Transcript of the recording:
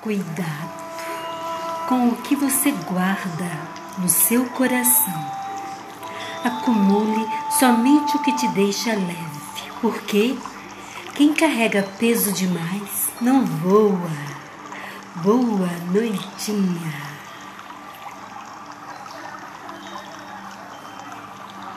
Cuidado com o que você guarda no seu coração. Acumule somente o que te deixa leve, porque quem carrega peso demais não voa. Boa noitinha.